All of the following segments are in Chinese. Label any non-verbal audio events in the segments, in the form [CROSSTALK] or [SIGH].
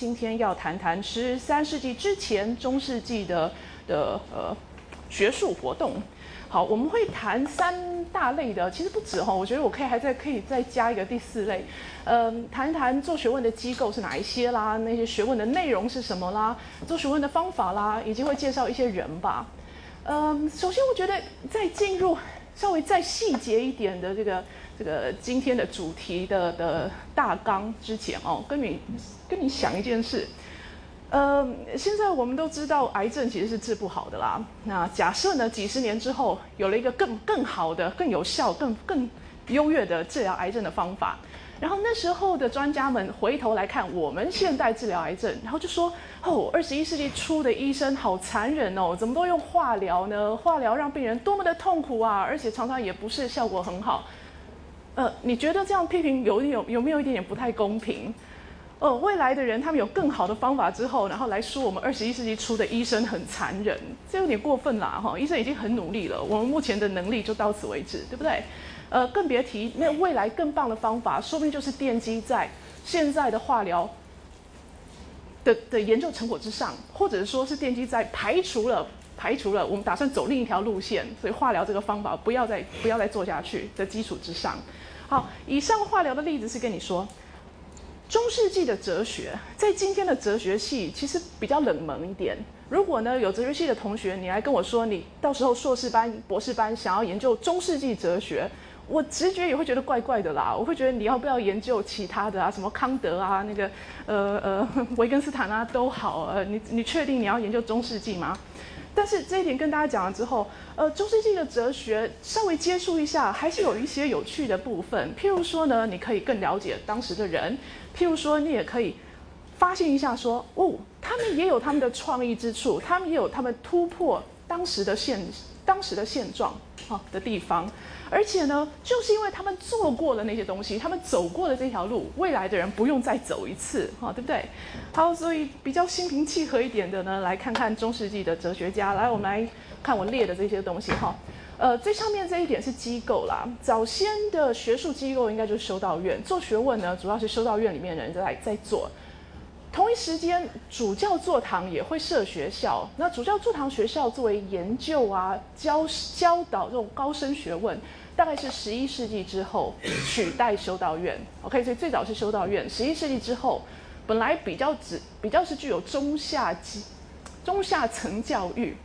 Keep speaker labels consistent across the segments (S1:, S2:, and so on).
S1: 今天要谈谈十三世纪之前中世纪的的呃学术活动。好，我们会谈三大类的，其实不止哈，我觉得我可以还在可以再加一个第四类，嗯，谈一谈做学问的机构是哪一些啦，那些学问的内容是什么啦，做学问的方法啦，以及会介绍一些人吧。嗯，首先我觉得在进入稍微再细节一点的这个这个今天的主题的的大纲之前哦，跟你跟你想一件事。呃，现在我们都知道癌症其实是治不好的啦。那假设呢，几十年之后有了一个更更好的、更有效、更更优越的治疗癌症的方法，然后那时候的专家们回头来看我们现代治疗癌症，然后就说：哦，二十一世纪初的医生好残忍哦，怎么都用化疗呢？化疗让病人多么的痛苦啊，而且常常也不是效果很好。呃，你觉得这样批评有有有没有一点点不太公平？哦，未来的人他们有更好的方法之后，然后来说我们二十一世纪初的医生很残忍，这有点过分啦哈！医生已经很努力了，我们目前的能力就到此为止，对不对？呃，更别提那未来更棒的方法，说不定就是奠基在现在的化疗的的研究成果之上，或者说是奠基在排除了排除了我们打算走另一条路线，所以化疗这个方法不要再不要再做下去的基础之上。好，以上化疗的例子是跟你说。中世纪的哲学，在今天的哲学系其实比较冷门一点。如果呢有哲学系的同学，你来跟我说，你到时候硕士班、博士班想要研究中世纪哲学，我直觉也会觉得怪怪的啦。我会觉得你要不要研究其他的啊，什么康德啊，那个呃呃 [LAUGHS] 维根斯坦啊都好。呃，你你确定你要研究中世纪吗？但是这一点跟大家讲了之后，呃，中世纪的哲学稍微接触一下，还是有一些有趣的部分。譬如说呢，你可以更了解当时的人。譬如说，你也可以发现一下，说哦，他们也有他们的创意之处，他们也有他们突破当时的现当时的现状啊的地方。而且呢，就是因为他们做过了那些东西，他们走过了这条路，未来的人不用再走一次，哈，对不对？好，所以比较心平气和一点的呢，来看看中世纪的哲学家。来，我们来看我列的这些东西，哈。呃，最上面这一点是机构啦。早先的学术机构应该就是修道院，做学问呢，主要是修道院里面的人在在做。同一时间，主教座堂也会设学校。那主教座堂学校作为研究啊、教教导这种高深学问，大概是十一世纪之后取代修道院。OK，所以最早是修道院。十一世纪之后，本来比较只比较是具有中下级、中下层教育。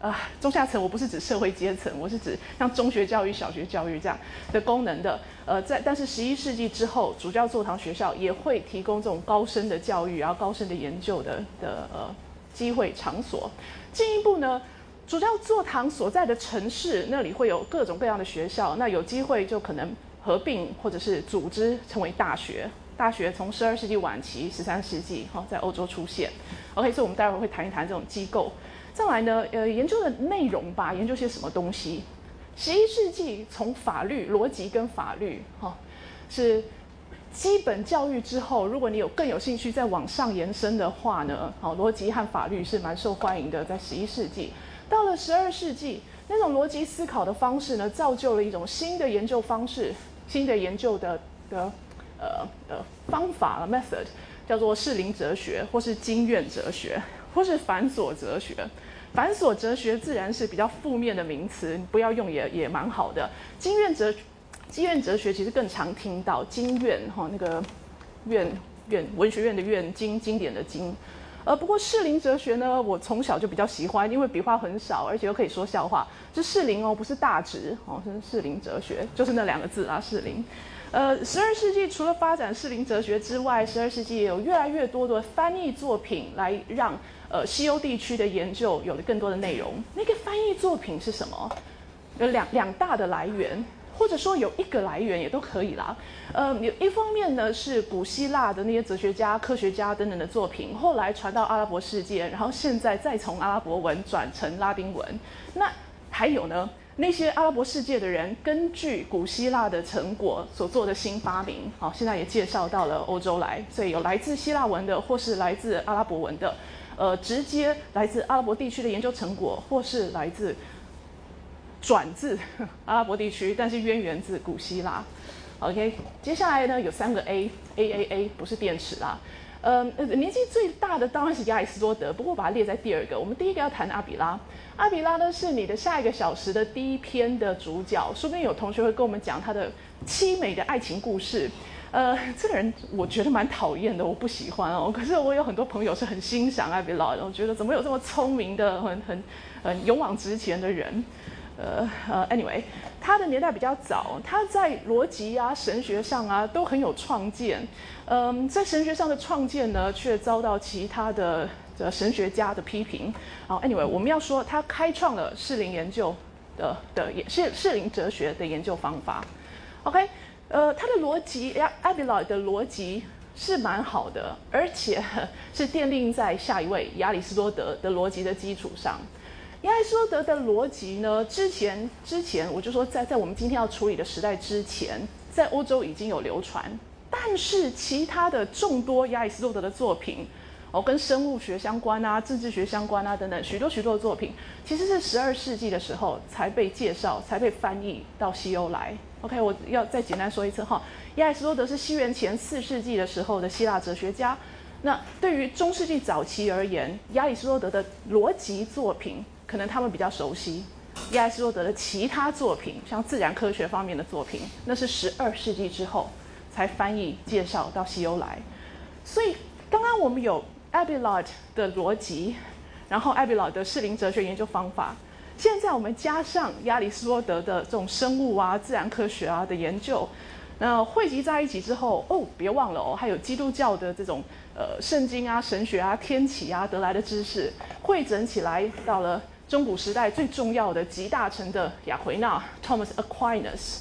S1: 啊，中下层我不是指社会阶层，我是指像中学教育、小学教育这样的功能的。呃，在但是十一世纪之后，主教座堂学校也会提供这种高深的教育，然后高深的研究的的呃机会场所。进一步呢，主教座堂所在的城市那里会有各种各样的学校，那有机会就可能合并或者是组织成为大学。大学从十二世纪晚期、十三世纪哈在欧洲出现。OK，所以我们待会会谈一谈这种机构。再来呢，呃，研究的内容吧，研究些什么东西？十一世纪从法律、逻辑跟法律，哈，是基本教育之后，如果你有更有兴趣再往上延伸的话呢，好，逻辑和法律是蛮受欢迎的。在十一世纪，到了十二世纪，那种逻辑思考的方式呢，造就了一种新的研究方式，新的研究的的呃呃方法 method，叫做适龄哲学，或是经院哲学，或是繁琐哲学。繁琐哲学自然是比较负面的名词，不要用也也蛮好的。经院哲，经院哲学其实更常听到经院哈，那个院院文学院的院经经典的经。呃，不过适龄哲学呢，我从小就比较喜欢，因为笔画很少，而且又可以说笑话。是适龄哦，不是大直哦，是适龄哲学，就是那两个字啊，适龄。呃，十二世纪除了发展适龄哲学之外，十二世纪也有越来越多的翻译作品来让。呃，西欧地区的研究有了更多的内容。那个翻译作品是什么？有两两大的来源，或者说有一个来源也都可以啦。呃，有一方面呢是古希腊的那些哲学家、科学家等等的作品，后来传到阿拉伯世界，然后现在再从阿拉伯文转成拉丁文。那还有呢，那些阿拉伯世界的人根据古希腊的成果所做的新发明，好，现在也介绍到了欧洲来，所以有来自希腊文的，或是来自阿拉伯文的。呃，直接来自阿拉伯地区的研究成果，或是来自转自 [LAUGHS] 阿拉伯地区，但是渊源自古希腊。OK，接下来呢有三个 A，A A A 不是电池啦。呃，年纪最大的当然是亚里士多德，不过把它列在第二个。我们第一个要谈阿比拉，阿比拉呢是你的下一个小时的第一篇的主角，说不定有同学会跟我们讲他的凄美的爱情故事。呃，这个人我觉得蛮讨厌的，我不喜欢哦。[LAUGHS] 可是我有很多朋友是很欣赏阿比拉，我觉得怎么有这么聪明的、很很很勇往直前的人。呃呃，anyway，他的年代比较早，他在逻辑啊、神学上啊都很有创建。嗯，在神学上的创建呢，却遭到其他的的神学家的批评。好，anyway，我们要说他开创了适龄研究的的也是适龄哲学的研究方法。OK，呃，他的逻辑，阿比拉的逻辑是蛮好的，而且是奠定在下一位亚里士多德的逻辑的基础上。亚里士多德的逻辑呢？之前之前我就说，在在我们今天要处理的时代之前，在欧洲已经有流传。但是其他的众多亚里士多德的作品，哦，跟生物学相关啊、政治学相关啊等等，许多许多的作品，其实是十二世纪的时候才被介绍、才被翻译到西欧来。OK，我要再简单说一次哈，亚里士多德是西元前四世纪的时候的希腊哲学家。那对于中世纪早期而言，亚里士多德的逻辑作品。可能他们比较熟悉亚里士多德的其他作品，像自然科学方面的作品，那是十二世纪之后才翻译介绍到西欧来。所以刚刚我们有 Abelard 的逻辑，然后 Abelard 的适龄哲学研究方法，现在我们加上亚里士多德的这种生物啊、自然科学啊的研究，那汇集在一起之后，哦，别忘了哦，还有基督教的这种呃圣经啊、神学啊、天启啊得来的知识，汇整起来到了。中古时代最重要的集大成的雅奎纳 Thomas Aquinas，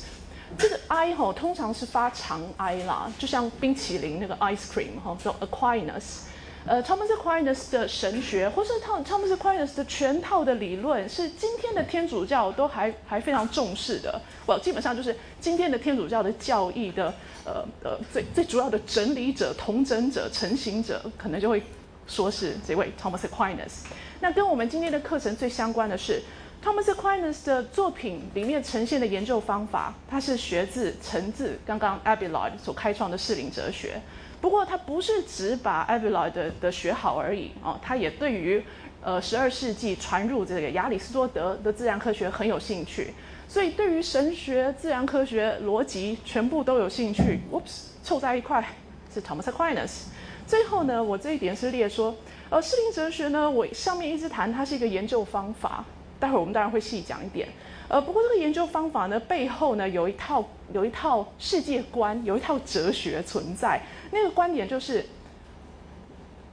S1: 这个 I 哈通常是发长 I 啦，就像冰淇淋那个 ice cream 哈，叫 Aquinas。呃，Thomas Aquinas 的神学，或是 Thomas Aquinas 的全套的理论，是今天的天主教都还还非常重视的。我基本上就是今天的天主教的教义的呃呃最最主要的整理者、统整者、成型者，可能就会说是这位 Thomas Aquinas。那跟我们今天的课程最相关的是，Thomas Aquinas 的作品里面呈现的研究方法，它是学自承自刚刚 Abelard 所开创的适龄哲学。不过，他不是只把 Abelard 的学好而已哦，他也对于呃十二世纪传入这个亚里士多德的自然科学很有兴趣。所以，对于神学、自然科学、逻辑全部都有兴趣。Oops，凑在一块是 Thomas Aquinas。最后呢，我这一点是列说。呃，适龄哲学呢，我上面一直谈它是一个研究方法，待会儿我们当然会细讲一点。呃，不过这个研究方法呢，背后呢有一套有一套世界观，有一套哲学存在。那个观点就是，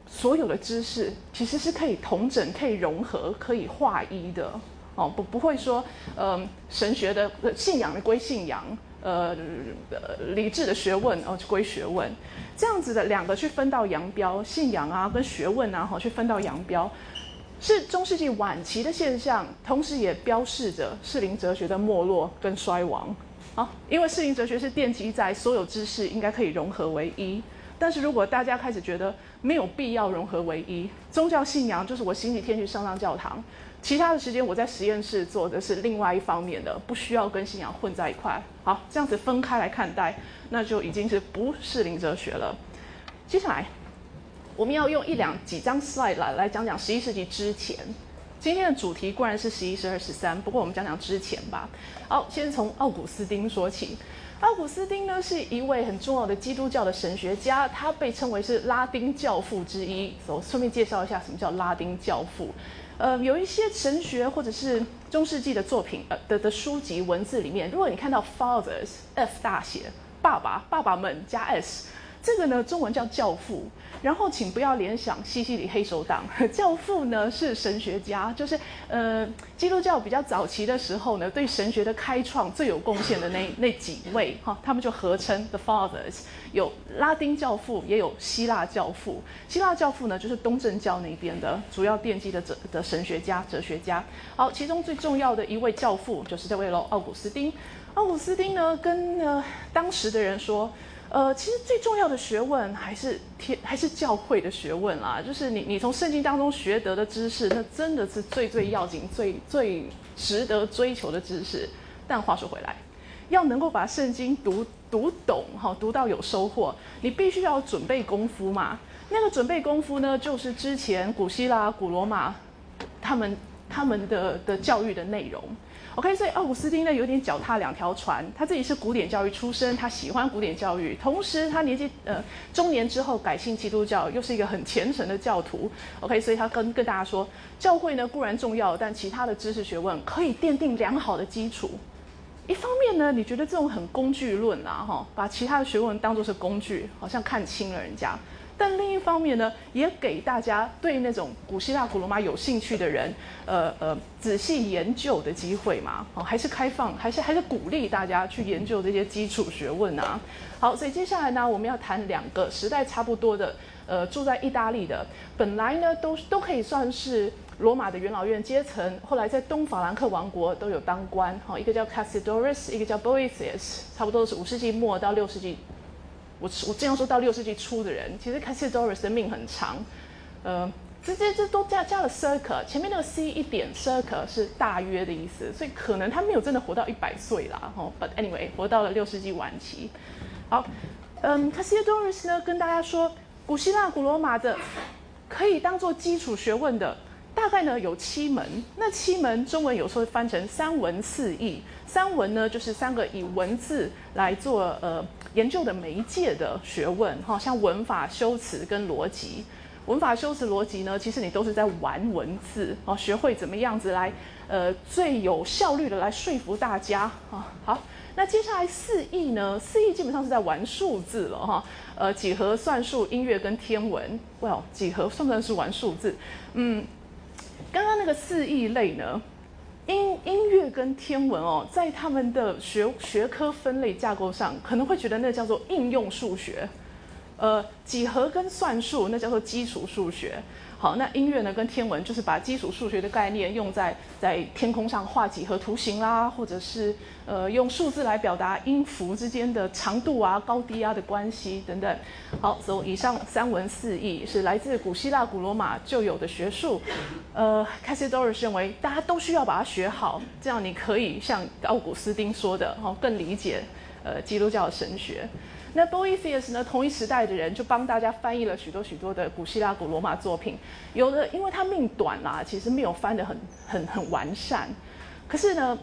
S1: 所有的知识其实是可以同整、可以融合、可以化一的。哦，不不会说，嗯，神学的信仰的归信仰。呃，理智的学问哦，归学问，这样子的两个去分道扬镳，信仰啊跟学问啊，哈，去分道扬镳，是中世纪晚期的现象，同时也标示着适龄哲学的没落跟衰亡。好，因为适龄哲学是奠基在所有知识应该可以融合为一，但是如果大家开始觉得没有必要融合为一，宗教信仰就是我星期天去上上教堂。其他的时间我在实验室做的是另外一方面的，不需要跟信仰混在一块。好，这样子分开来看待，那就已经是不适龄哲学了。接下来，我们要用一两几张 slide 来来讲讲十一世纪之前。今天的主题固然是十一、十二、十三，不过我们讲讲之前吧。好，先从奥古斯丁说起。奥古斯丁呢是一位很重要的基督教的神学家，他被称为是拉丁教父之一。我顺便介绍一下什么叫拉丁教父。呃，有一些神学或者是中世纪的作品，呃的的书籍文字里面，如果你看到 fathers F 大写，爸爸爸爸们加 s。这个呢，中文叫教父，然后请不要联想西西里黑手党。[LAUGHS] 教父呢是神学家，就是呃基督教比较早期的时候呢，对神学的开创最有贡献的那 [LAUGHS] 那几位哈，他们就合称 The Fathers。有拉丁教父，也有希腊教父。希腊教父呢，就是东正教那边的主要奠基的哲的神学家、哲学家。好，其中最重要的一位教父就是这位喽，奥古斯丁。奥古斯丁呢，跟呃当时的人说。呃，其实最重要的学问还是天，还是教会的学问啦。就是你，你从圣经当中学得的知识，那真的是最最要紧、最最值得追求的知识。但话说回来，要能够把圣经读读懂，哈，读到有收获，你必须要准备功夫嘛。那个准备功夫呢，就是之前古希腊、古罗马他们他们的的教育的内容。OK，所以奥古斯丁呢有点脚踏两条船，他自己是古典教育出身，他喜欢古典教育，同时他年纪呃中年之后改信基督教，又是一个很虔诚的教徒。OK，所以他跟跟大家说，教会呢固然重要，但其他的知识学问可以奠定良好的基础。一方面呢，你觉得这种很工具论啊，哈，把其他的学问当作是工具，好像看清了人家。但另一方面呢，也给大家对那种古希腊、古罗马有兴趣的人，呃呃，仔细研究的机会嘛。哦，还是开放，还是还是鼓励大家去研究这些基础学问啊。好，所以接下来呢，我们要谈两个时代差不多的，呃，住在意大利的，本来呢都都可以算是罗马的元老院阶层，后来在东法兰克王国都有当官。好，一个叫 Cassiodorus，一个叫 Boethius，差不多是五世纪末到六世纪。我我这样说到六世纪初的人，其实 Cassiodorus 的命很长，呃，这这这都加加了 circa，前面那个 c 一点 circa 是大约的意思，所以可能他没有真的活到一百岁啦，哈。But anyway，活到了六世纪晚期。好，嗯，Cassiodorus 呢跟大家说，古希腊、古罗马的可以当做基础学问的，大概呢有七门。那七门中文有时候翻成三文四义，三文呢就是三个以文字来做呃。研究的媒介的学问，哈，像文法、修辞跟逻辑。文法、修辞、逻辑呢，其实你都是在玩文字，哦，学会怎么样子来，呃，最有效率的来说服大家，啊，好。那接下来四艺呢？四艺基本上是在玩数字了，哈，呃，几何、算术、音乐跟天文。Well，几何算不算是玩数字？嗯，刚刚那个四艺类呢？音音乐跟天文哦，在他们的学学科分类架构上，可能会觉得那叫做应用数学，呃，几何跟算术那叫做基础数学。好，那音乐呢跟天文就是把基础数学的概念用在在天空上画几何图形啦，或者是呃用数字来表达音符之间的长度啊、高低啊的关系等等。好，所以以上三文四义是来自古希腊、古罗马就有的学术。呃，Cassidorus 认为大家都需要把它学好，这样你可以像奥古斯丁说的，哦，更理解呃基督教的神学。那 Boethius 呢？同一时代的人就帮大家翻译了许多许多的古希腊、古罗马作品。有的因为他命短啦，其实没有翻得很很很完善。可是呢，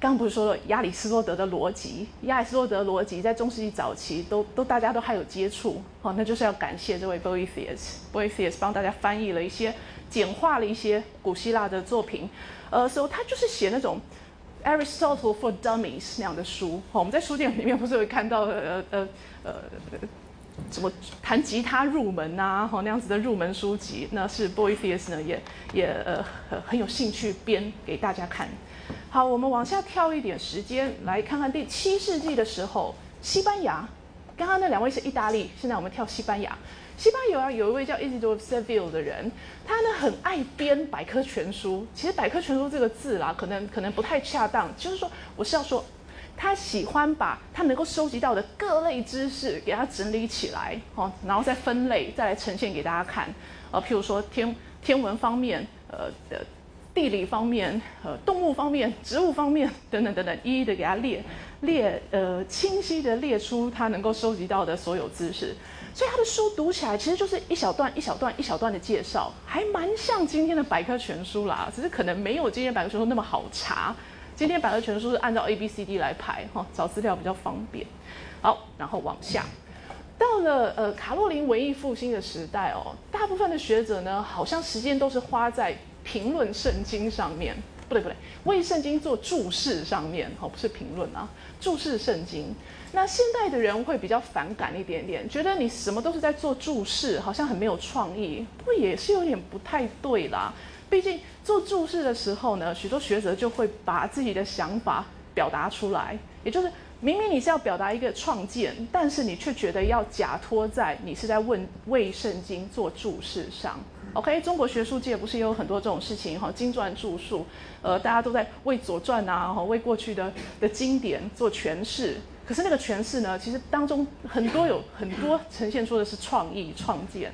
S1: 刚不是说了亚里士多德的逻辑？亚里士多德逻辑在中世纪早期都都大家都还有接触。哦，那就是要感谢这位 Boethius。Boethius 帮大家翻译了一些、简化了一些古希腊的作品。呃，所以他就是写那种。Aristotle for Dummies 那样的书，我们在书店里面不是会看到呃呃呃什么弹吉他入门啊，哈那样子的入门书籍，那是 Boethius 呢也也呃很有兴趣编给大家看。好，我们往下跳一点时间，来看看第七世纪的时候，西班牙。刚刚那两位是意大利，现在我们跳西班牙。西班牙有一位叫 Isidore Seville 的人，他呢很爱编百科全书。其实百科全书这个字啦，可能可能不太恰当。就是说，我是要说，他喜欢把他能够收集到的各类知识给他整理起来，哦，然后再分类，再来呈现给大家看。呃，譬如说天天文方面，呃的地理方面，呃动物方面，植物方面等等等等，一一的给他列列，呃清晰的列出他能够收集到的所有知识。所以他的书读起来其实就是一小段一小段一小段的介绍，还蛮像今天的百科全书啦，只是可能没有今天百科全书那么好查。今天百科全书是按照 A B C D 来排哈，找资料比较方便。好，然后往下，到了呃卡洛琳文艺复兴的时代哦，大部分的学者呢，好像时间都是花在评论圣经上面，不对不对，为圣经做注释上面，哦不是评论啊，注释圣经。那现代的人会比较反感一点点，觉得你什么都是在做注释，好像很没有创意。不过也是有点不太对啦。毕竟做注释的时候呢，许多学者就会把自己的想法表达出来，也就是明明你是要表达一个创建，但是你却觉得要假托在你是在问为圣经做注释上。OK，中国学术界不是也有很多这种事情哈？经传注述，呃，大家都在为左传啊，哈，为过去的的经典做诠释。可是那个诠释呢，其实当中很多有很多呈现出的是创意创建。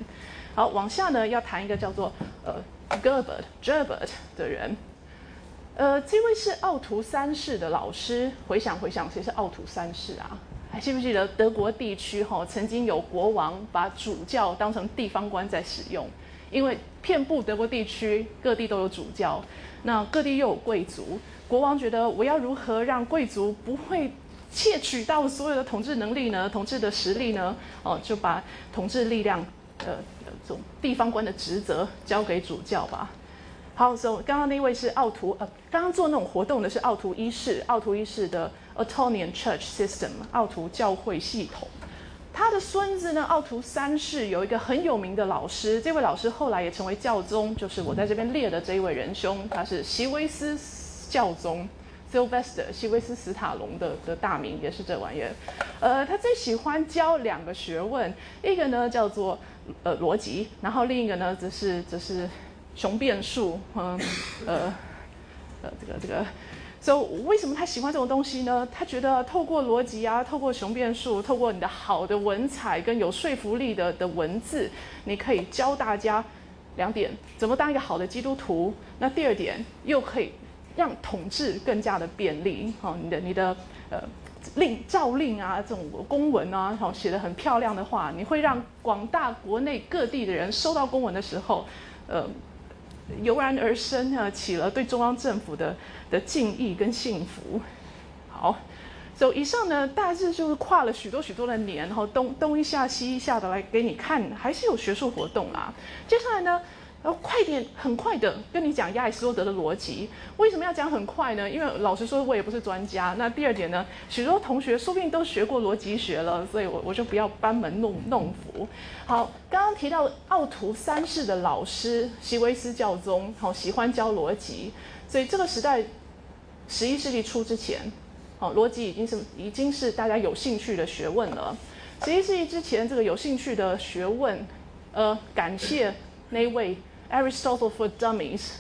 S1: 好，往下呢要谈一个叫做呃 Gerbert Gerbert 的人，呃，这位是奥图三世的老师。回想回想，谁是奥图三世啊？还记不记得德国地区哈曾经有国王把主教当成地方官在使用？因为遍布德国地区各地都有主教，那各地又有贵族，国王觉得我要如何让贵族不会窃取到所有的统治能力呢？统治的实力呢？哦，就把统治力量呃这种地方官的职责交给主教吧。好，所以刚刚那位是奥图，呃，刚刚做那种活动的是奥图一世，奥图一世的 Autonian Church System，奥图教会系统。他的孙子呢，奥图三世有一个很有名的老师，这位老师后来也成为教宗，就是我在这边列的这一位仁兄，他是席维斯教宗 Sylvester，席维斯史塔龙的的大名也是这玩意儿。呃，他最喜欢教两个学问，一个呢叫做呃逻辑，然后另一个呢则是则是。雄辩术，嗯，呃，呃，这个这个，所以为什么他喜欢这种东西呢？他觉得透过逻辑啊，透过雄辩术，透过你的好的文采跟有说服力的的文字，你可以教大家两点：怎么当一个好的基督徒。那第二点，又可以让统治更加的便利。好，你的你的呃令诏令啊，这种公文啊，好写的很漂亮的话，你会让广大国内各地的人收到公文的时候，呃。油然而生啊，起了对中央政府的的敬意跟幸福。好，所以以上呢，大致就是跨了许多许多的年，然后东东一下西一下的来给你看，还是有学术活动啦。接下来呢？然后快点，很快的跟你讲亚里士多德的逻辑。为什么要讲很快呢？因为老实说，我也不是专家。那第二点呢，许多同学说不定都学过逻辑学了，所以我我就不要班门弄弄斧。好，刚刚提到奥图三世的老师席维斯教宗，好喜欢教逻辑，所以这个时代，十一世纪初之前，好逻辑已经是已经是大家有兴趣的学问了。十一世纪之前，这个有兴趣的学问，呃，感谢那位。Aristotle for Dummies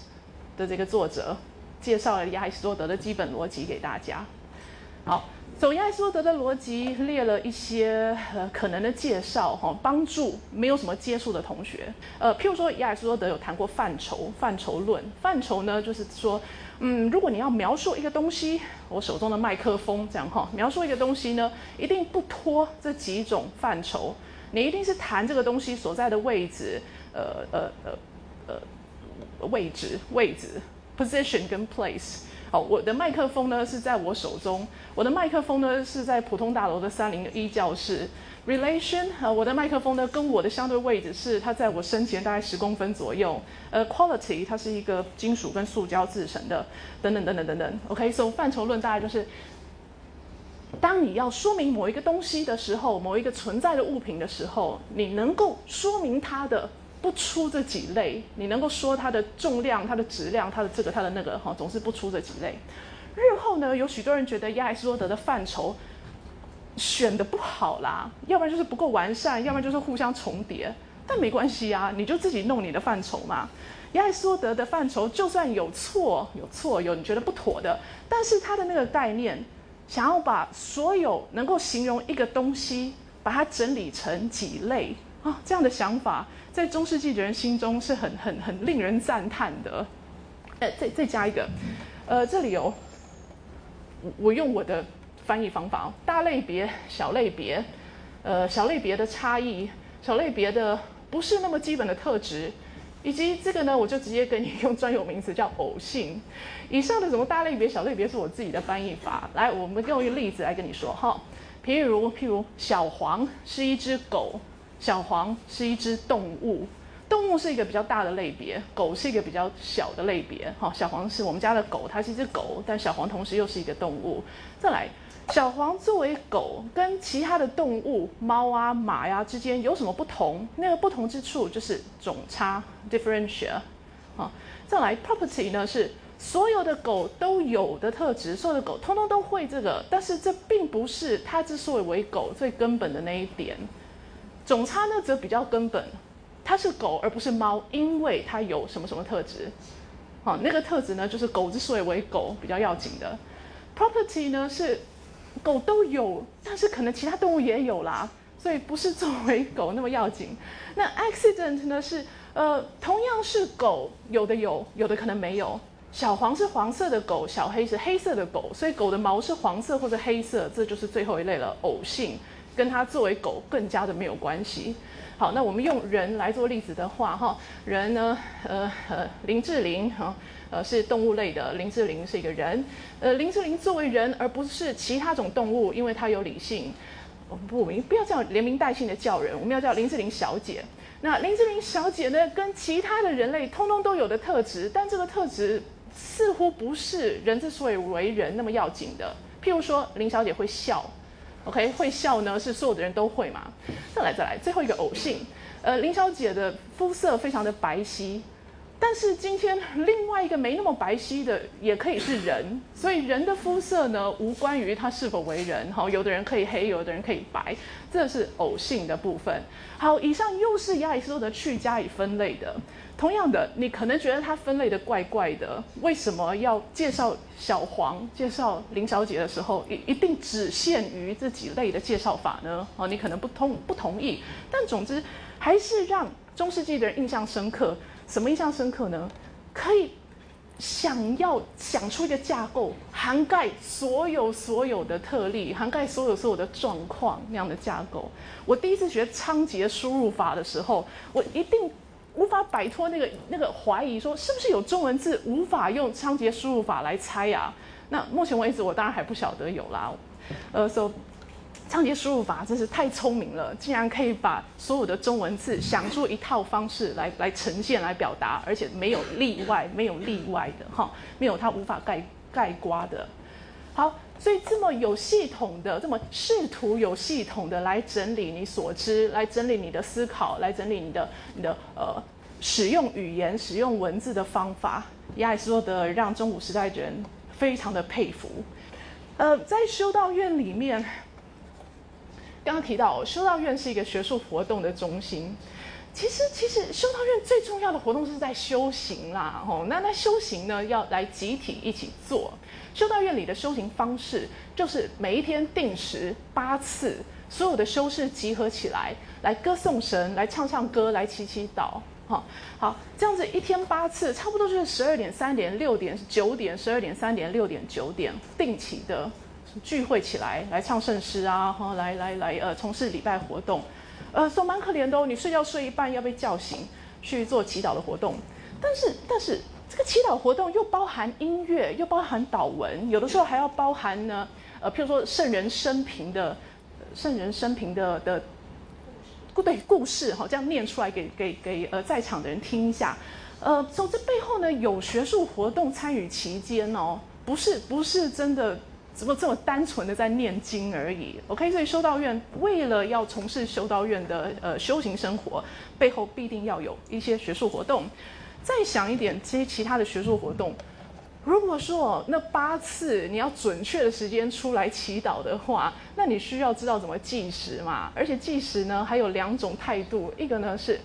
S1: 的这个作者介绍了亚里士多德的基本逻辑给大家。好，走亚里士多德的逻辑列了一些呃可能的介绍哈，帮助没有什么接触的同学。呃，譬如说亚里士多德有谈过范畴，范畴论。范畴呢，就是说，嗯，如果你要描述一个东西，我手中的麦克风这样哈，描述一个东西呢，一定不脱这几种范畴。你一定是谈这个东西所在的位置，呃呃呃。呃，位置、位置、position 跟 place。好，我的麦克风呢是在我手中，我的麦克风呢是在普通大楼的三零一教室。relation 啊，我的麦克风呢跟我的相对位置是它在我身前大概十公分左右。呃，quality 它是一个金属跟塑胶制成的，等等等等等等。OK，so 范畴论大概就是，当你要说明某一个东西的时候，某一个存在的物品的时候，你能够说明它的。不出这几类，你能够说它的重量、它的质量、它的这个、它的那个，哈，总是不出这几类。日后呢，有许多人觉得亚里士多德的范畴选的不好啦，要不然就是不够完善，要不然就是互相重叠。但没关系啊，你就自己弄你的范畴嘛。亚里士多德的范畴就算有错，有错有你觉得不妥的，但是他的那个概念，想要把所有能够形容一个东西，把它整理成几类啊，这样的想法。在中世纪的人心中是很很很令人赞叹的。呃，再再加一个，呃，这里有我用我的翻译方法，大类别、小类别，呃，小类别的差异，小类别的不是那么基本的特质，以及这个呢，我就直接给你用专有名词叫偶性。以上的什么大类别、小类别是我自己的翻译法。来，我们用一个例子来跟你说哈，譬如譬如小黄是一只狗。小黄是一只动物，动物是一个比较大的类别，狗是一个比较小的类别。哈，小黄是我们家的狗，它是一只狗，但小黄同时又是一个动物。再来，小黄作为狗，跟其他的动物，猫啊、马呀之间有什么不同？那个不同之处就是种差 （differential）。啊，再来，property 呢是所有的狗都有的特质，所有的狗通通都会这个，但是这并不是它之所以为狗最根本的那一点。总差呢则比较根本，它是狗而不是猫，因为它有什么什么特质，好，那个特质呢就是狗之所以为狗比较要紧的。Property 呢是狗都有，但是可能其他动物也有啦，所以不是作为狗那么要紧。那 Accident 呢是呃同样是狗，有的有，有的可能没有。小黄是黄色的狗，小黑是黑色的狗，所以狗的毛是黄色或者黑色，这就是最后一类了。偶性跟它作为狗更加的没有关系。好，那我们用人来做例子的话，哈，人呢，呃呃，林志玲哈，呃是动物类的，林志玲是一个人，呃，林志玲作为人而不是其他种动物，因为它有理性。我们不不要这样连名带姓的叫人，我们要叫林志玲小姐。那林志玲小姐呢，跟其他的人类通通都有的特质，但这个特质。似乎不是人之所以为人那么要紧的。譬如说，林小姐会笑，OK，会笑呢，是所有的人都会嘛？再来再来，最后一个偶性，呃，林小姐的肤色非常的白皙。但是今天另外一个没那么白皙的也可以是人，所以人的肤色呢无关于他是否为人。好，有的人可以黑，有的人可以白，这是偶性的部分。好，以上又是亚里士多德去加以分类的。同样的，你可能觉得他分类的怪怪的，为什么要介绍小黄、介绍林小姐的时候，一一定只限于这几类的介绍法呢？哦，你可能不同不同意，但总之还是让中世纪的人印象深刻。什么印象深刻呢？可以想要想出一个架构，涵盖所有所有的特例，涵盖所有所有的状况那样的架构。我第一次学仓颉输入法的时候，我一定无法摆脱那个那个怀疑，说是不是有中文字无法用仓颉输入法来猜啊？那目前为止，我当然还不晓得有啦。呃，so 仓颉输入法真是太聪明了，竟然可以把所有的中文字想出一套方式来来呈现、来表达，而且没有例外，没有例外的哈，没有它无法盖盖刮的。好，所以这么有系统的，这么试图有系统的来整理你所知，来整理你的思考，来整理你的你的呃使用语言、使用文字的方法，亚里士多德让中古时代的人非常的佩服。呃，在修道院里面。刚刚提到修道院是一个学术活动的中心，其实其实修道院最重要的活动是在修行啦，吼，那那修行呢要来集体一起做。修道院里的修行方式就是每一天定时八次，所有的修士集合起来，来歌颂神，来唱唱歌，来祈祈祷，好，好，这样子一天八次，差不多就是十二点、三点、六点、九点、十二点、三点、六点、九点，定期的。聚会起来，来唱圣诗啊，哈，来来来，呃，从事礼拜活动，呃，说蛮可怜的哦。你睡觉睡一半要被叫醒去做祈祷的活动，但是但是这个祈祷活动又包含音乐，又包含祷文，有的时候还要包含呢，呃，譬如说圣人生平的圣人生平的的故对故事，哈，这样念出来给给给呃在场的人听一下，呃，总之背后呢有学术活动参与其间哦，不是不是真的。怎么这么单纯的在念经而已？OK，所以修道院为了要从事修道院的呃修行生活，背后必定要有一些学术活动。再想一点，这些其他的学术活动，如果说那八次你要准确的时间出来祈祷的话，那你需要知道怎么计时嘛？而且计时呢还有两种态度，一个呢是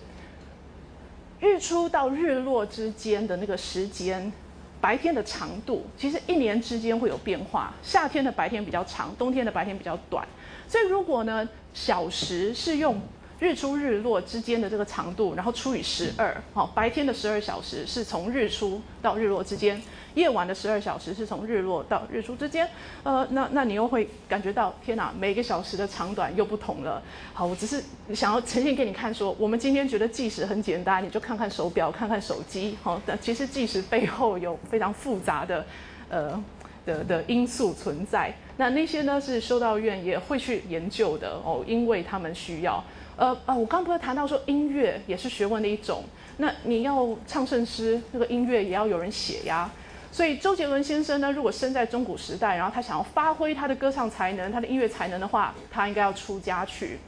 S1: 日出到日落之间的那个时间。白天的长度其实一年之间会有变化，夏天的白天比较长，冬天的白天比较短。所以如果呢小时是用日出日落之间的这个长度，然后除以十二，好，白天的十二小时是从日出到日落之间。夜晚的十二小时是从日落到日出之间，呃，那那你又会感觉到天哪，每个小时的长短又不同了。好，我只是想要呈现给你看，说我们今天觉得计时很简单，你就看看手表，看看手机，好，但其实计时背后有非常复杂的，呃的的因素存在。那那些呢是修道院也会去研究的哦，因为他们需要。呃呃，我刚不是谈到说音乐也是学问的一种，那你要唱圣诗，那个音乐也要有人写呀。所以周杰伦先生呢，如果生在中古时代，然后他想要发挥他的歌唱才能、他的音乐才能的话，他应该要出家去。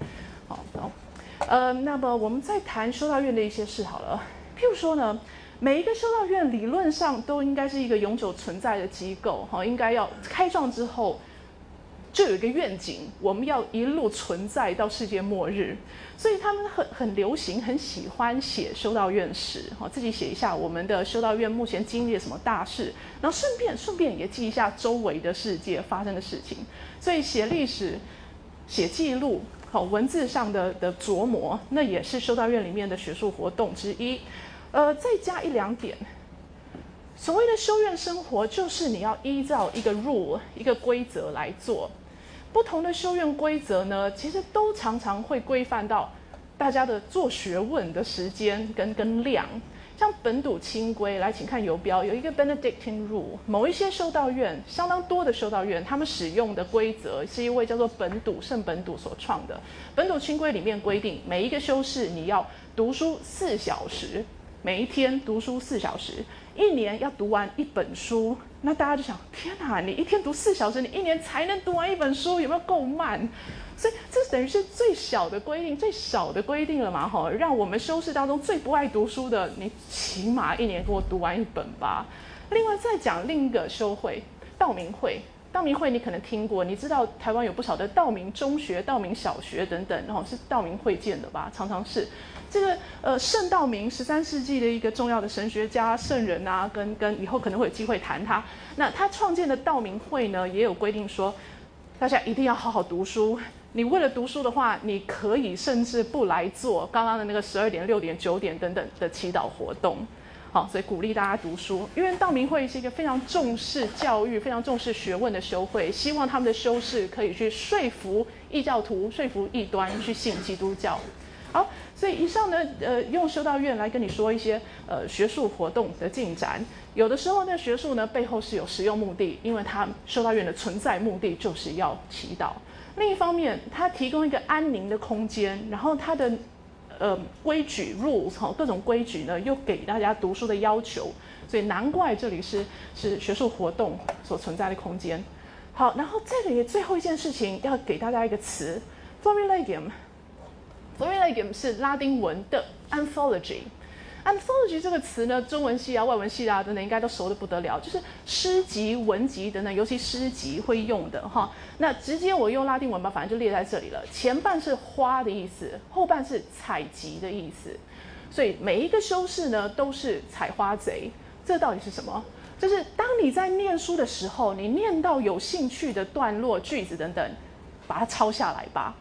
S1: 好，呃，那么我们再谈修道院的一些事好了。譬如说呢，每一个修道院理论上都应该是一个永久存在的机构，哈，应该要开创之后。就有一个愿景，我们要一路存在到世界末日，所以他们很很流行，很喜欢写修道院史，哈，自己写一下我们的修道院目前经历了什么大事，然后顺便顺便也记一下周围的世界发生的事情，所以写历史、写记录，好文字上的的琢磨，那也是修道院里面的学术活动之一。呃，再加一两点，所谓的修院生活，就是你要依照一个 rule 一个规则来做。不同的修院规则呢，其实都常常会规范到大家的做学问的时间跟跟量。像本笃清规，来，请看游标，有一个 Benedictine Rule。某一些修道院，相当多的修道院，他们使用的规则是一位叫做本笃圣本笃所创的。本笃清规里面规定，每一个修士你要读书四小时，每一天读书四小时，一年要读完一本书。那大家就想，天哪，你一天读四小时，你一年才能读完一本书，有没有够慢？所以这等于是最小的规定，最小的规定了嘛？[LAUGHS] 哈，让我们修士当中最不爱读书的，你起码一年给我读完一本吧。另外再讲另一个修会，道明会。道明会你可能听过，你知道台湾有不少的道明中学、道明小学等等，然后是道明会建的吧？常常是这个呃圣道明，十三世纪的一个重要的神学家、圣人啊，跟跟以后可能会有机会谈他。那他创建的道明会呢，也有规定说，大家一定要好好读书。你为了读书的话，你可以甚至不来做刚刚的那个十二点、六点、九点等等的祈祷活动，好，所以鼓励大家读书。因为道明会是一个非常重视教育、非常重视学问的修会，希望他们的修士可以去说服异教徒、说服异端去信基督教。好，所以以上呢，呃，用修道院来跟你说一些呃学术活动的进展。有的时候那学术呢背后是有实用目的，因为它修道院的存在目的就是要祈祷。另一方面，它提供一个安宁的空间，然后它的呃规矩 rules 哈各种规矩呢，又给大家读书的要求，所以难怪这里是是学术活动所存在的空间。好，然后这里最后一件事情要给大家一个词 f o r i l e g i u m f o r i l e g i u m 是拉丁文的 anthology。Anthology 这个词呢，中文系啊、外文系啊等等应该都熟的不得了，就是诗集、文集等等，尤其诗集会用的哈。那直接我用拉丁文吧，反正就列在这里了。前半是花的意思，后半是采集的意思，所以每一个修饰呢都是采花贼。这到底是什么？就是当你在念书的时候，你念到有兴趣的段落、句子等等，把它抄下来吧。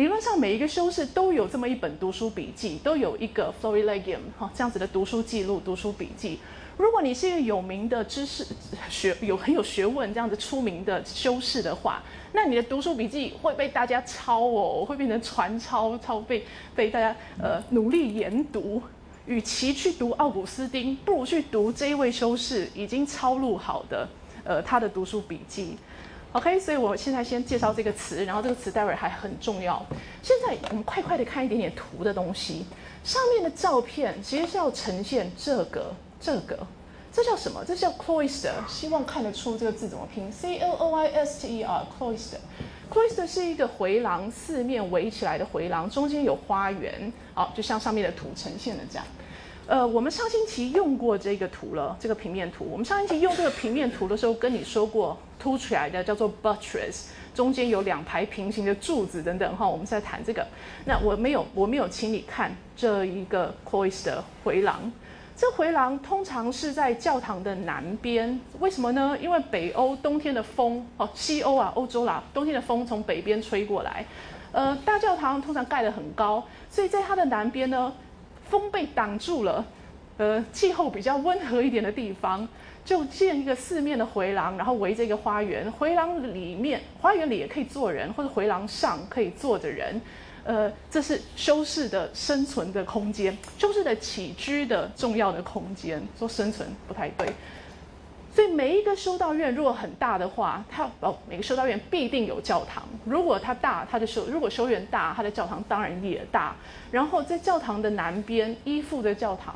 S1: 理论上，每一个修士都有这么一本读书笔记，都有一个 Florilegium 哈这样子的读书记录、读书笔记。如果你是一个有名的知识学有很有学问这样子出名的修士的话，那你的读书笔记会被大家抄哦，会变成传抄，抄被被大家呃努力研读。与其去读奥古斯丁，不如去读这一位修士已经抄录好的呃他的读书笔记。OK，所以我现在先介绍这个词，然后这个词待会儿还很重要。现在我们快快的看一点点图的东西，上面的照片其实是要呈现这个这个，这叫什么？这叫 cloister，希望看得出这个字怎么拼，C L O I S T E R，cloister。cloister 是一个回廊，四面围起来的回廊，中间有花园，好，就像上面的图呈现的这样。呃，我们上星期用过这个图了，这个平面图。我们上星期用这个平面图的时候，跟你说过，凸出来的叫做 buttress，中间有两排平行的柱子等等哈。我们在谈这个，那我没有，我没有请你看这一个 cloister 回廊。这回廊通常是在教堂的南边，为什么呢？因为北欧冬天的风，哦，西欧啊，欧洲啦，冬天的风从北边吹过来。呃，大教堂通常盖得很高，所以在它的南边呢。风被挡住了，呃，气候比较温和一点的地方，就建一个四面的回廊，然后围着一个花园。回廊里面，花园里也可以坐人，或者回廊上可以坐着人。呃，这是修士的生存的空间，修士的起居的重要的空间。说生存不太对。所以每一个修道院如果很大的话，它哦每个修道院必定有教堂。如果它大，它的修如果修院大，它的教堂当然也大。然后在教堂的南边依附的教堂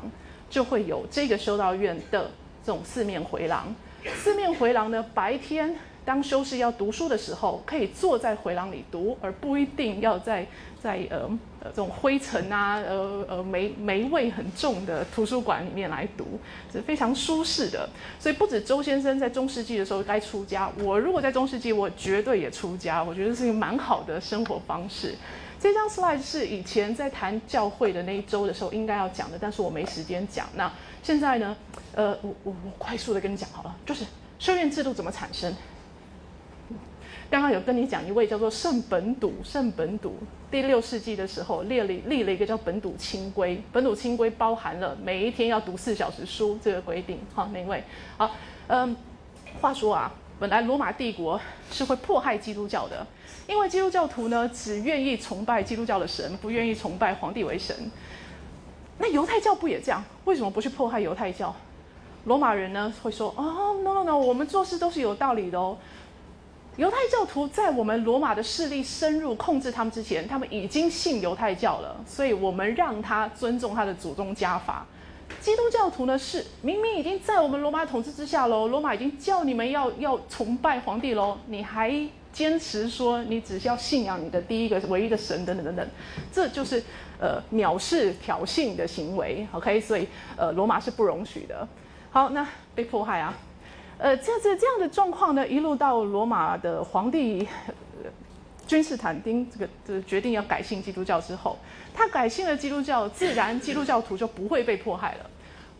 S1: 就会有这个修道院的这种四面回廊。四面回廊呢，白天当修士要读书的时候，可以坐在回廊里读，而不一定要在在呃。这种灰尘啊，呃呃霉霉味很重的图书馆里面来读是非常舒适的。所以不止周先生在中世纪的时候该出家，我如果在中世纪，我绝对也出家。我觉得是一个蛮好的生活方式。这张 slide 是以前在谈教会的那一周的时候应该要讲的，但是我没时间讲。那现在呢，呃，我我我快速的跟你讲好了，就是修院制度怎么产生。刚刚有跟你讲一位叫做圣本笃，圣本笃第六世纪的时候列了立了一个叫本笃清规，本笃清规包含了每一天要读四小时书这个规定。好，哪位？好，嗯，话说啊，本来罗马帝国是会迫害基督教的，因为基督教徒呢只愿意崇拜基督教的神，不愿意崇拜皇帝为神。那犹太教不也这样？为什么不去迫害犹太教？罗马人呢会说：哦，no no no，我们做事都是有道理的哦。犹太教徒在我们罗马的势力深入控制他们之前，他们已经信犹太教了，所以我们让他尊重他的祖宗家法。基督教徒呢是明明已经在我们罗马统治之下喽，罗马已经叫你们要要崇拜皇帝喽，你还坚持说你只需要信仰你的第一个唯一的神等等等等，这就是呃藐视挑衅的行为。OK，所以呃罗马是不容许的。好，那被迫害啊。呃，这这这样的状况呢，一路到罗马的皇帝君士坦丁这个这决定要改信基督教之后，他改信了基督教，自然基督教徒就不会被迫害了。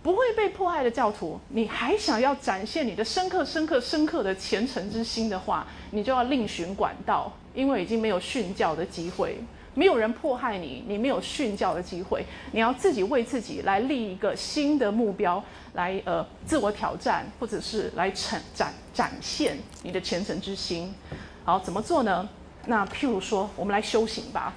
S1: 不会被迫害的教徒，你还想要展现你的深刻、深刻、深刻的虔诚之心的话，你就要另寻管道，因为已经没有训教的机会。没有人迫害你，你没有训教的机会，你要自己为自己来立一个新的目标，来呃自我挑战，或者是来展展展现你的虔诚之心。好，怎么做呢？那譬如说，我们来修行吧，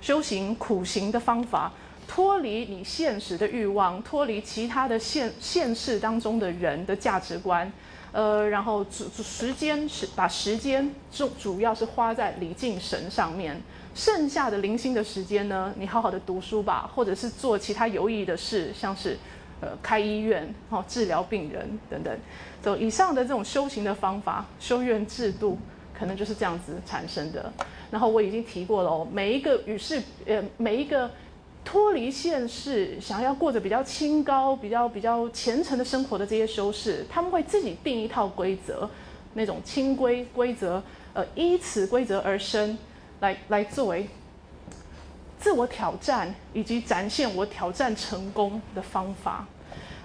S1: 修行苦行的方法，脱离你现实的欲望，脱离其他的现现世当中的人的价值观，呃，然后主时间是把时间主主要是花在礼敬神上面。剩下的零星的时间呢，你好好的读书吧，或者是做其他有意义的事，像是，呃，开医院，哦，治疗病人等等。走以上的这种修行的方法，修院制度可能就是这样子产生的。然后我已经提过了哦，每一个与世，呃，每一个脱离现世，想要过着比较清高、比较比较虔诚的生活的这些修士，他们会自己定一套规则，那种清规规则，呃，依此规则而生。来来作为自我挑战以及展现我挑战成功的方法。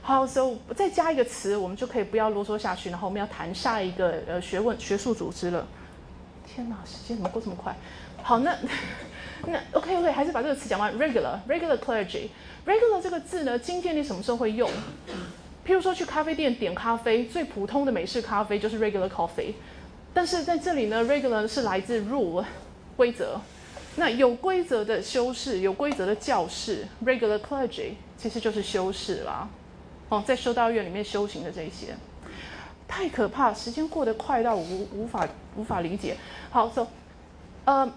S1: 好，so 再加一个词，我们就可以不要啰嗦下去。然后我们要谈下一个呃学问学术组织了。天哪，时间怎么过这么快？好，那那 OK OK，还是把这个词讲完。Regular regular clergy regular 这个字呢，今天你什么时候会用？譬如说去咖啡店点咖啡，最普通的美式咖啡就是 regular coffee。但是在这里呢，regular 是来自 rule。规则，那有规则的修士，有规则的教士，regular clergy，其实就是修士啦。哦，在修道院里面修行的这些，太可怕，时间过得快到无无法无法理解。好，so，呃，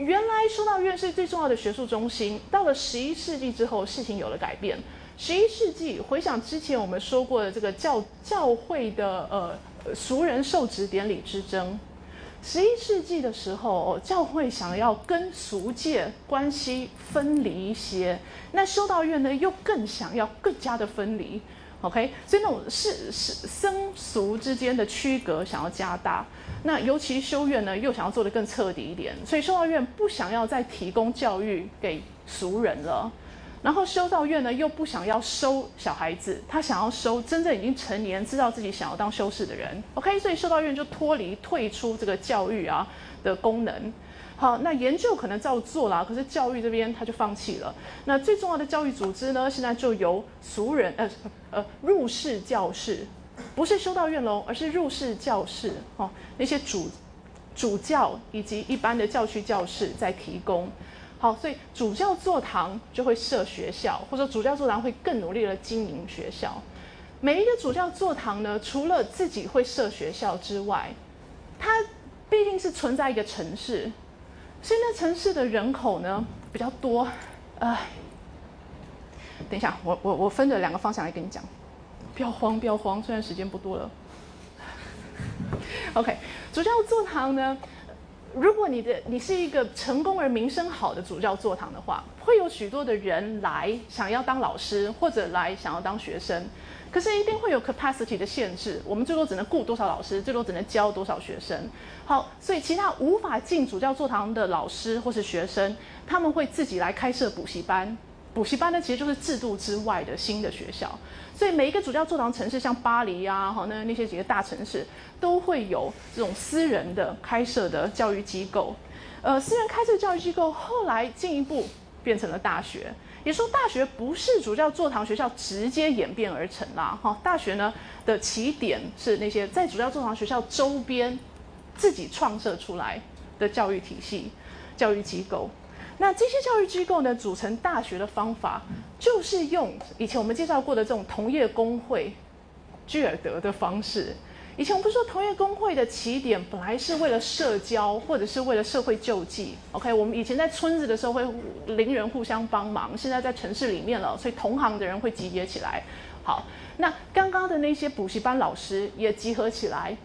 S1: 原来修道院是最重要的学术中心，到了十一世纪之后，事情有了改变。十一世纪，回想之前我们说过的这个教教会的呃俗人受职典礼之争。十一世纪的时候，教会想要跟俗界关系分离一些，那修道院呢又更想要更加的分离，OK？所以那种是是僧俗之间的区隔想要加大，那尤其修院呢又想要做得更彻底一点，所以修道院不想要再提供教育给俗人了。然后修道院呢又不想要收小孩子，他想要收真正已经成年、知道自己想要当修士的人。OK，所以修道院就脱离、退出这个教育啊的功能。好，那研究可能照做啦，可是教育这边他就放弃了。那最重要的教育组织呢，现在就由俗人呃呃入室教室，不是修道院喽，而是入室教室哦，那些主主教以及一般的教区教室在提供。好，所以主教座堂就会设学校，或者主教座堂会更努力的经营学校。每一个主教座堂呢，除了自己会设学校之外，它毕竟是存在一个城市，所以那城市的人口呢比较多。呃，等一下，我我我分着两个方向来跟你讲，不要慌，不要慌，虽然时间不多了。[LAUGHS] OK，主教座堂呢？如果你的你是一个成功而名声好的主教座堂的话，会有许多的人来想要当老师，或者来想要当学生，可是一定会有 capacity 的限制，我们最多只能雇多少老师，最多只能教多少学生。好，所以其他无法进主教座堂的老师或是学生，他们会自己来开设补习班，补习班呢，其实就是制度之外的新的学校。所以每一个主教座堂城市，像巴黎呀，哈，那那些几个大城市，都会有这种私人的开设的教育机构。呃，私人开设教育机构后来进一步变成了大学。也说大学不是主教座堂学校直接演变而成啦，哈，大学呢的起点是那些在主教座堂学校周边自己创设出来的教育体系、教育机构。那这些教育机构呢，组成大学的方法，就是用以前我们介绍过的这种同业工会、居尔德的方式。以前我不是说同业工会的起点本来是为了社交，或者是为了社会救济？OK，我们以前在村子的时候会邻人互相帮忙，现在在城市里面了，所以同行的人会集结起来。好，那刚刚的那些补习班老师也集合起来，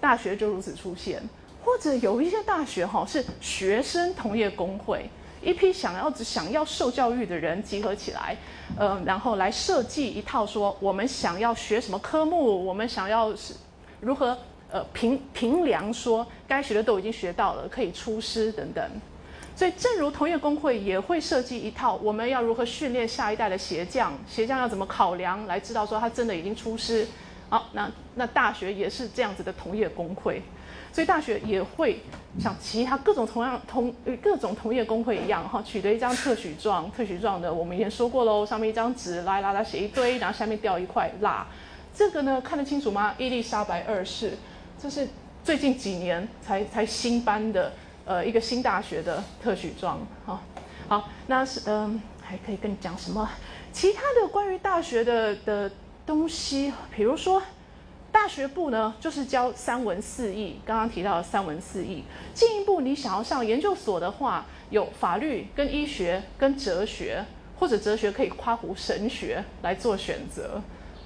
S1: 大学就如此出现。或者有一些大学哈是学生同业工会，一批想要只想要受教育的人集合起来，嗯，然后来设计一套说我们想要学什么科目，我们想要是。如何呃评评量说该学的都已经学到了，可以出师等等。所以，正如同业工会也会设计一套，我们要如何训练下一代的鞋匠，鞋匠要怎么考量来知道说他真的已经出师。好，那那大学也是这样子的同业工会，所以大学也会像其他各种同样同各种同业工会一样哈，取得一张特许状，特许状的我们以前说过喽，上面一张纸，来来来写一堆，然后下面掉一块蜡。这个呢看得清楚吗？伊丽莎白二世，这是最近几年才才新颁的，呃，一个新大学的特许状。好，好，那是嗯，还可以跟你讲什么？其他的关于大学的的东西，比如说大学部呢，就是教三文四艺，刚刚提到的三文四艺。进一步你想要上研究所的话，有法律、跟医学、跟哲学，或者哲学可以跨湖神学来做选择。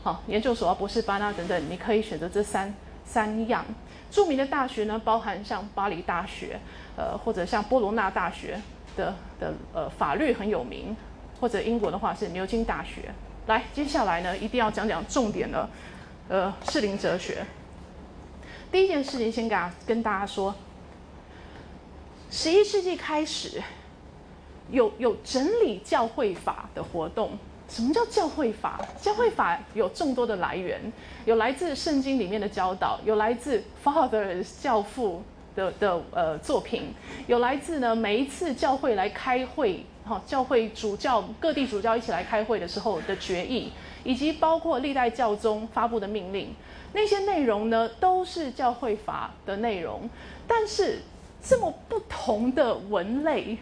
S1: 好，研究所啊、博士班啊等等，你可以选择这三三样。著名的大学呢，包含像巴黎大学，呃，或者像波罗纳大学的的呃法律很有名，或者英国的话是牛津大学。来，接下来呢，一定要讲讲重点的，呃，适龄哲学。第一件事情，先给跟大家说，十一世纪开始有有整理教会法的活动。什么叫教会法？教会法有众多的来源，有来自圣经里面的教导，有来自 Fathers 教父的的呃作品，有来自呢每一次教会来开会，哈，教会主教各地主教一起来开会的时候的决议，以及包括历代教宗发布的命令，那些内容呢都是教会法的内容。但是这么不同的文类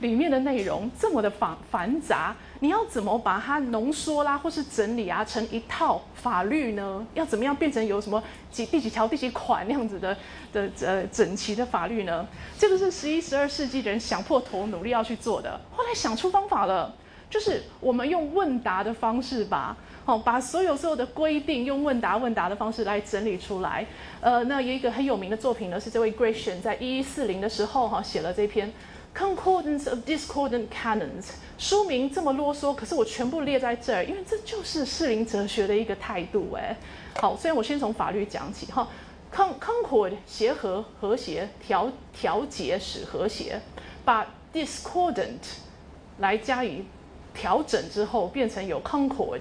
S1: 里面的内容这么的繁繁杂。你要怎么把它浓缩啦，或是整理啊，成一套法律呢？要怎么样变成有什么几第几条第几款那样子的的呃整齐的法律呢？这个是十一十二世纪的人想破头努力要去做的。后来想出方法了，就是我们用问答的方式吧，哦，把所有所有的规定用问答问答的方式来整理出来。呃，那有一个很有名的作品呢，是这位 Gratian 在一一四零的时候哈写了这篇。Concordance of discordant canons，书名这么啰嗦，可是我全部列在这儿，因为这就是适龄哲学的一个态度。哎，好，所以我先从法律讲起哈，con。Concord 协和和谐调调节使和谐，把 discordant 来加以调整之后，变成有 concord。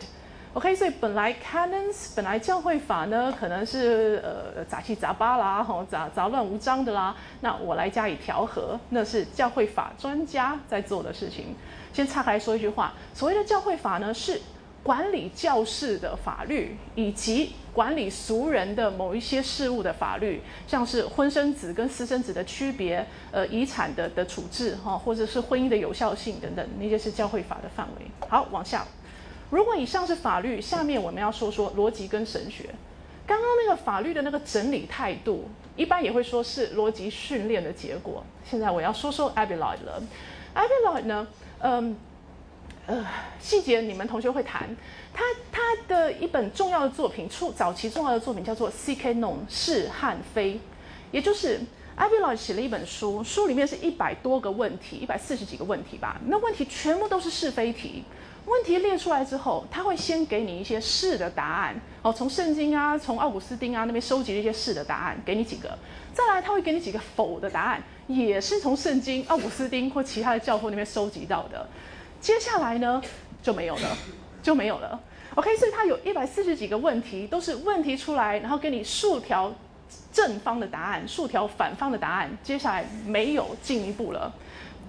S1: OK，所以本来 canons 本来教会法呢，可能是呃杂七杂八啦，吼杂杂乱无章的啦。那我来加以调和，那是教会法专家在做的事情。先岔开说一句话，所谓的教会法呢，是管理教士的法律，以及管理俗人的某一些事务的法律，像是婚生子跟私生子的区别，呃，遗产的的处置哈，或者是婚姻的有效性等等，那些是教会法的范围。好，往下。如果以上是法律，下面我们要说说逻辑跟神学。刚刚那个法律的那个整理态度，一般也会说是逻辑训练的结果。现在我要说说 Abelard 了。Abelard 呢，嗯，呃，细节你们同学会谈。他他的一本重要的作品，出早期重要的作品叫做《C.K. 农》是汉非，也就是 Abelard 写了一本书，书里面是一百多个问题，一百四十几个问题吧。那问题全部都是是非题。问题列出来之后，他会先给你一些是的答案，哦，从圣经啊，从奥古斯丁啊那边收集了一些是的答案，给你几个。再来，他会给你几个否的答案，也是从圣经、奥古斯丁或其他的教父那边收集到的。接下来呢就没有了，就没有了。OK，所以它有一百四十几个问题，都是问题出来，然后给你数条正方的答案，数条反方的答案。接下来没有进一步了。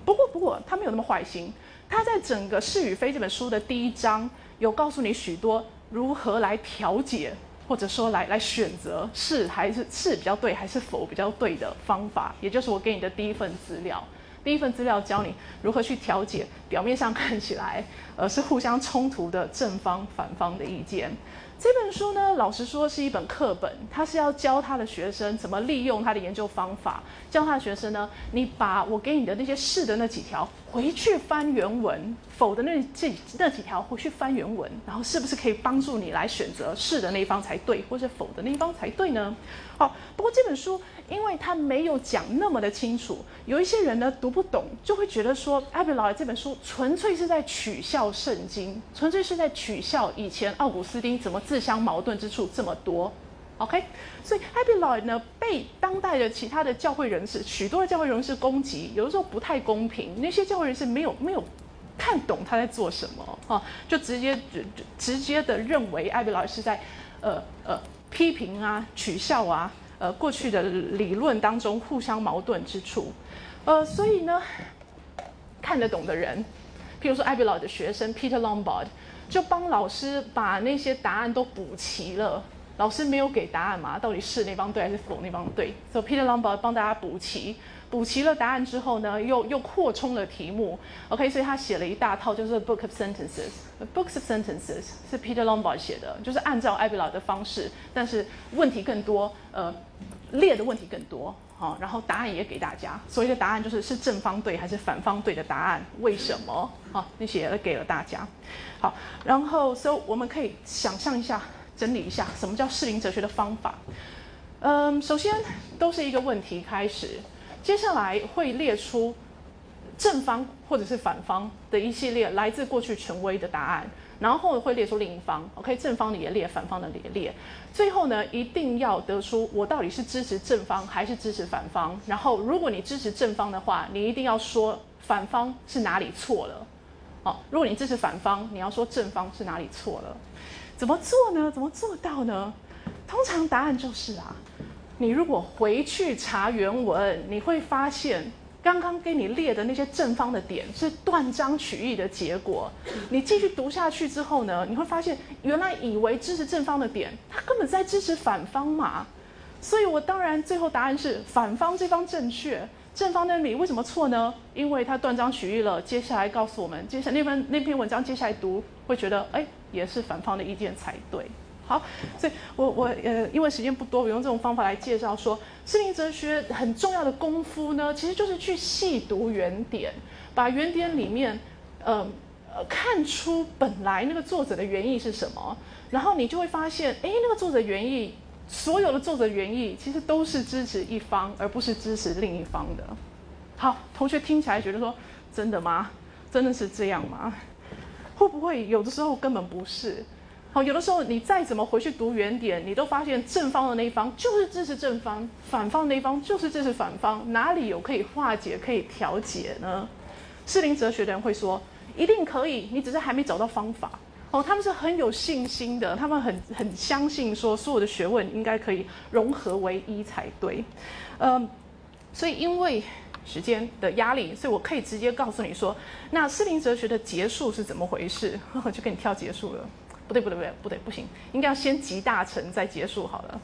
S1: 不过，不过他没有那么坏心，他在整个是与非这本书的第一章有告诉你许多如何来调解，或者说来来选择是还是是比较对，还是否比较对的方法，也就是我给你的第一份资料。第一份资料教你如何去调解表面上看起来呃是互相冲突的正方反方的意见。这本书呢，老实说是一本课本，它是要教他的学生怎么利用他的研究方法，教他的学生呢，你把我给你的那些试的那几条回去翻原文，否的那这那几条回去翻原文，然后是不是可以帮助你来选择是的那一方才对，或者否的那一方才对呢？好，不过这本书。因为他没有讲那么的清楚，有一些人呢读不懂，就会觉得说艾比劳这本书纯粹是在取笑圣经，纯粹是在取笑以前奥古斯丁怎么自相矛盾之处这么多。OK，所以艾比劳呢被当代的其他的教会人士，许多的教会人士攻击，有的时候不太公平。那些教会人士没有没有看懂他在做什么啊，就直接直直接的认为艾比劳是在呃呃批评啊取笑啊。呃，过去的理论当中互相矛盾之处，呃，所以呢，看得懂的人，譬如说艾比劳的学生 Peter Lombard，就帮老师把那些答案都补齐了。老师没有给答案嘛？到底是那方对还是否那方对？所以 Peter Lombard 帮大家补齐。补齐了答案之后呢，又又扩充了题目。OK，所以他写了一大套，就是 Book of Sentences。Books of Sentences 是 Peter Lombard 写的，就是按照艾比劳的方式，但是问题更多，呃，列的问题更多，好，然后答案也给大家。所谓的答案就是是正方对还是反方对的答案，为什么？好，那些也给了大家。好，然后所以我们可以想象一下，整理一下什么叫适龄哲学的方法。嗯，首先都是一个问题开始。接下来会列出正方或者是反方的一系列来自过去权威的答案，然后会列出另一方，OK，正方的也列，反方的也列，最后呢，一定要得出我到底是支持正方还是支持反方。然后，如果你支持正方的话，你一定要说反方是哪里错了。哦，如果你支持反方，你要说正方是哪里错了。怎么做呢？怎么做到呢？通常答案就是啊。你如果回去查原文，你会发现刚刚给你列的那些正方的点是断章取义的结果。你继续读下去之后呢，你会发现原来以为支持正方的点，他根本在支持反方嘛。所以我当然最后答案是反方这方正确，正方那里为什么错呢？因为他断章取义了。接下来告诉我们，接下来那篇那篇文章接下来读会觉得，哎，也是反方的意见才对。好，所以我我呃，因为时间不多，我用这种方法来介绍说，心灵哲学很重要的功夫呢，其实就是去细读原点，把原点里面，呃呃，看出本来那个作者的原意是什么，然后你就会发现，哎，那个作者原意，所有的作者原意其实都是支持一方，而不是支持另一方的。好，同学听起来觉得说，真的吗？真的是这样吗？会不会有的时候根本不是？好，有的时候你再怎么回去读原点，你都发现正方的那一方就是支持正方，反方那一方就是支持反方，哪里有可以化解、可以调解呢？适龄哲学的人会说，一定可以，你只是还没找到方法。哦，他们是很有信心的，他们很很相信说，所有的学问应该可以融合为一才对。嗯，所以因为时间的压力，所以我可以直接告诉你说，那适龄哲学的结束是怎么回事？[LAUGHS] 就给你跳结束了。不对不对不对不对不行，应该要先集大成再结束好了。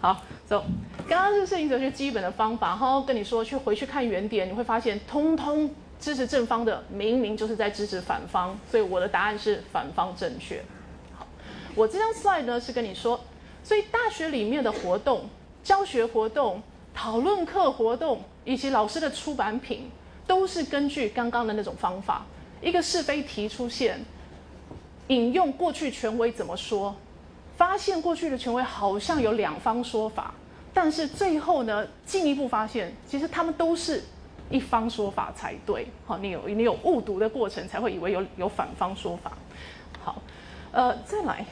S1: 好，走。刚刚是摄影哲学基本的方法，然后跟你说去回去看原点，你会发现通通支持正方的，明明就是在支持反方，所以我的答案是反方正确。好，我这张 slide 呢是跟你说，所以大学里面的活动、教学活动、讨论课活动以及老师的出版品，都是根据刚刚的那种方法，一个是非题出现。引用过去权威怎么说？发现过去的权威好像有两方说法，但是最后呢，进一步发现，其实他们都是一方说法才对。好，你有你有误读的过程，才会以为有有反方说法。好，呃，再来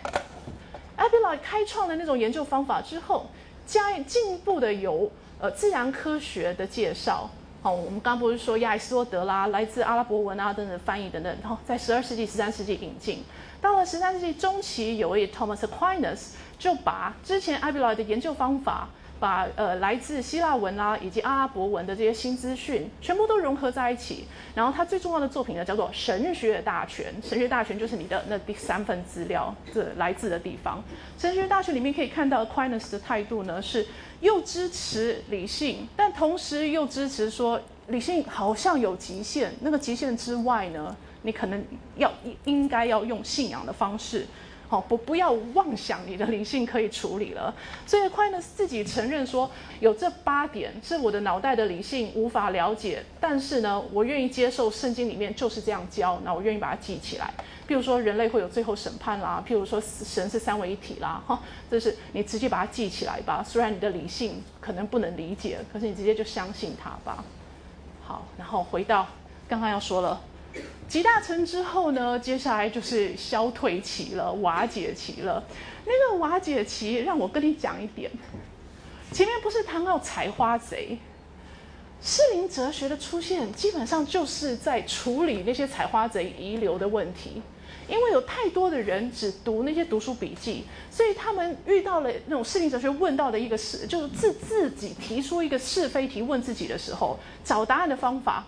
S1: a b e l a 开创了那种研究方法之后，加进一步的有呃自然科学的介绍，好，我们刚不是说亚里士多德啦，来自阿拉伯文啊等等翻译等等，然后在十二世纪、十三世纪引进。到了十三世纪中期，有位 Thomas Aquinas 就把之前艾比莱的研究方法。把呃来自希腊文啦以及阿拉伯文的这些新资讯全部都融合在一起，然后他最重要的作品呢叫做《神学大全》。神学大全就是你的那第三份资料这来自的地方。神学大全里面可以看到 Aquinas 的态度呢是又支持理性，但同时又支持说理性好像有极限，那个极限之外呢，你可能要应该要用信仰的方式。好，不不要妄想你的灵性可以处理了。所以快呢自己承认说，有这八点是我的脑袋的理性无法了解，但是呢，我愿意接受圣经里面就是这样教，那我愿意把它记起来。譬如说人类会有最后审判啦，譬如说神是三位一体啦，哈，这是你直接把它记起来吧。虽然你的理性可能不能理解，可是你直接就相信它吧。好，然后回到刚刚要说了。集大成之后呢，接下来就是消退期了，瓦解期了。那个瓦解期，让我跟你讲一点。前面不是谈到采花贼，适龄哲学的出现，基本上就是在处理那些采花贼遗留的问题。因为有太多的人只读那些读书笔记，所以他们遇到了那种适龄哲学问到的一个是，就是自自己提出一个是非题问自己的时候，找答案的方法。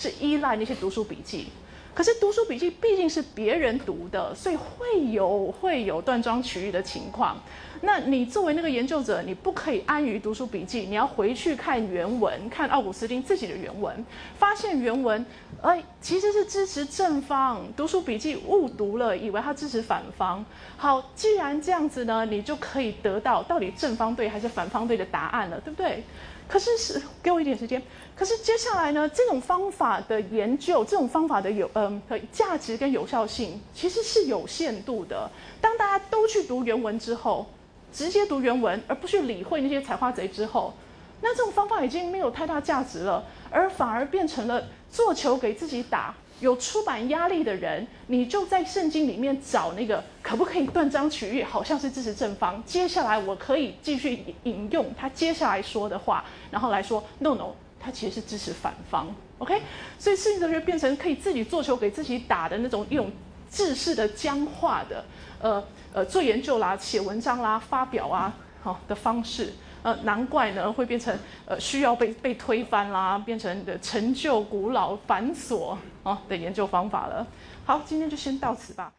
S1: 是依赖那些读书笔记，可是读书笔记毕竟是别人读的，所以会有会有断章取义的情况。那你作为那个研究者，你不可以安于读书笔记，你要回去看原文，看奥古斯丁自己的原文，发现原文哎其实是支持正方，读书笔记误读了，以为他支持反方。好，既然这样子呢，你就可以得到到底正方对还是反方对的答案了，对不对？可是是给我一点时间。可是接下来呢，这种方法的研究，这种方法的有嗯价值跟有效性其实是有限度的。当大家都去读原文之后，直接读原文而不去理会那些采花贼之后，那这种方法已经没有太大价值了，而反而变成了做球给自己打。有出版压力的人，你就在圣经里面找那个可不可以断章取义，好像是支持正方。接下来我可以继续引用他接下来说的话，然后来说 no no，他其实是支持反方。OK，所以圣经哲学变成可以自己做球给自己打的那种一种制式的僵化的，呃呃做研究啦、写文章啦、发表啊好的方式。呃，难怪呢会变成呃需要被被推翻啦，变成的陈旧、古老、繁琐哦的研究方法了。好，今天就先到此吧。